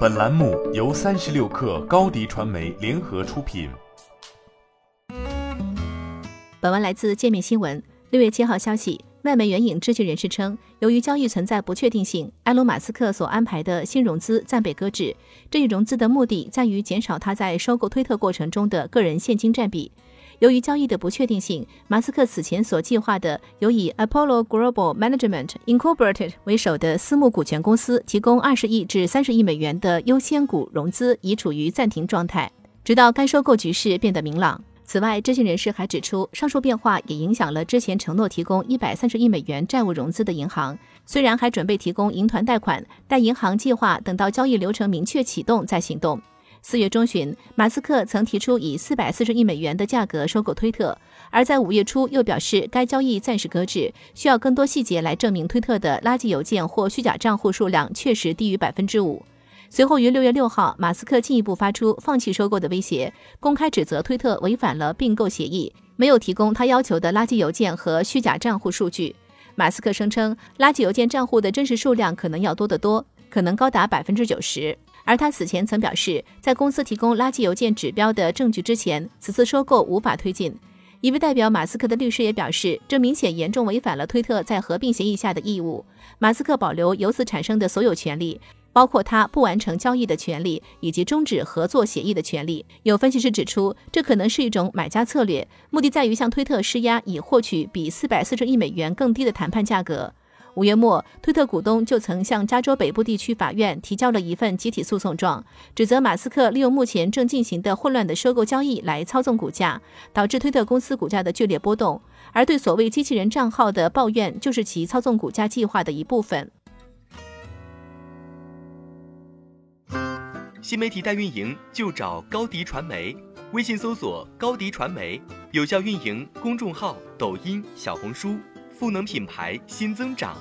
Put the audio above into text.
本栏目由三十六氪高低传媒联合出品。本文来自界面新闻。六月七号消息，外媒援引知情人士称，由于交易存在不确定性，埃隆·马斯克所安排的新融资暂被搁置。这一融资的目的在于减少他在收购推特过程中的个人现金占比。由于交易的不确定性，马斯克此前所计划的由以 Apollo Global Management Incorporated 为首的私募股权公司提供二十亿至三十亿美元的优先股融资已处于暂停状态，直到该收购局势变得明朗。此外，知情人士还指出，上述变化也影响了之前承诺提供一百三十亿美元债务融资的银行，虽然还准备提供银团贷款，但银行计划等到交易流程明确启动再行动。四月中旬，马斯克曾提出以四百四十亿美元的价格收购推特，而在五月初又表示该交易暂时搁置，需要更多细节来证明推特的垃圾邮件或虚假账户数量确实低于百分之五。随后于六月六号，马斯克进一步发出放弃收购的威胁，公开指责推特违反了并购协议，没有提供他要求的垃圾邮件和虚假账户数据。马斯克声称，垃圾邮件账户的真实数量可能要多得多，可能高达百分之九十。而他此前曾表示，在公司提供垃圾邮件指标的证据之前，此次收购无法推进。一位代表马斯克的律师也表示，这明显严重违反了推特在合并协议下的义务。马斯克保留由此产生的所有权利，包括他不完成交易的权利以及终止合作协议的权利。有分析师指出，这可能是一种买家策略，目的在于向推特施压，以获取比四百四十亿美元更低的谈判价格。五月末，推特股东就曾向加州北部地区法院提交了一份集体诉讼状，指责马斯克利用目前正进行的混乱的收购交易来操纵股价，导致推特公司股价的剧烈波动。而对所谓机器人账号的抱怨，就是其操纵股价计划的一部分。新媒体代运营就找高迪传媒，微信搜索高迪传媒，有效运营公众号、抖音、小红书。赋能品牌新增长。